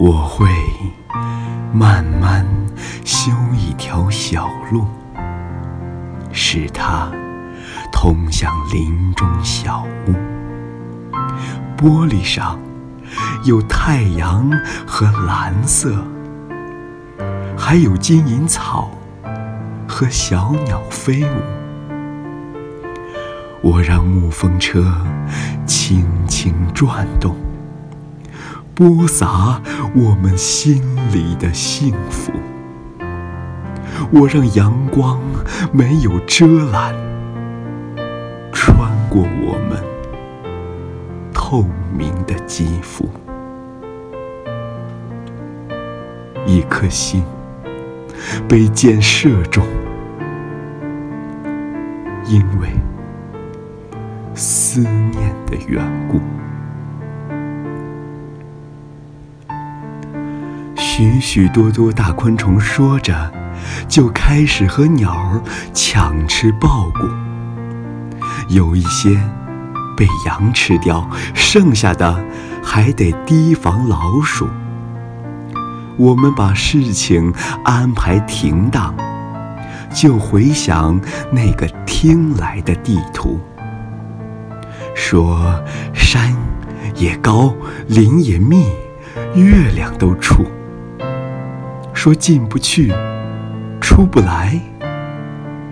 我会慢慢修一条小路，使它通向林中小屋。玻璃上有太阳和蓝色，还有金银草和小鸟飞舞。我让木风车轻轻转动。播撒我们心里的幸福。我让阳光没有遮拦，穿过我们透明的肌肤。一颗心被箭射中，因为思念的缘故。许许多多大昆虫说着，就开始和鸟儿抢吃苞谷。有一些被羊吃掉，剩下的还得提防老鼠。我们把事情安排停当，就回想那个听来的地图，说山也高，林也密，月亮都出。说进不去，出不来，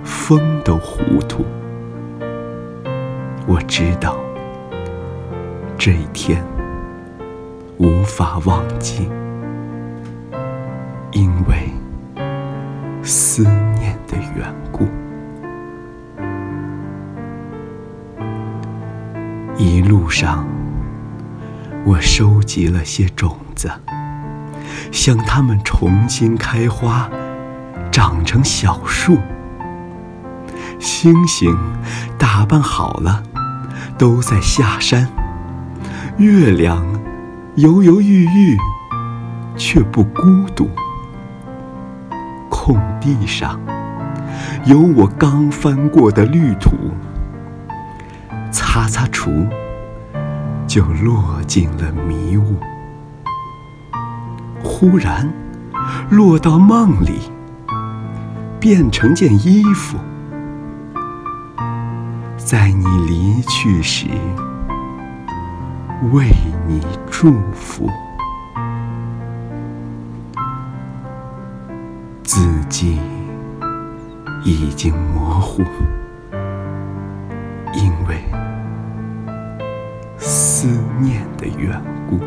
风都糊涂。我知道这一天无法忘记，因为思念的缘故。一路上，我收集了些种子。想它们重新开花，长成小树。星星打扮好了，都在下山。月亮犹犹豫豫，却不孤独。空地上有我刚翻过的绿土，擦擦除，就落进了迷雾。忽然，落到梦里，变成件衣服，在你离去时，为你祝福。字迹已经模糊，因为思念的缘故。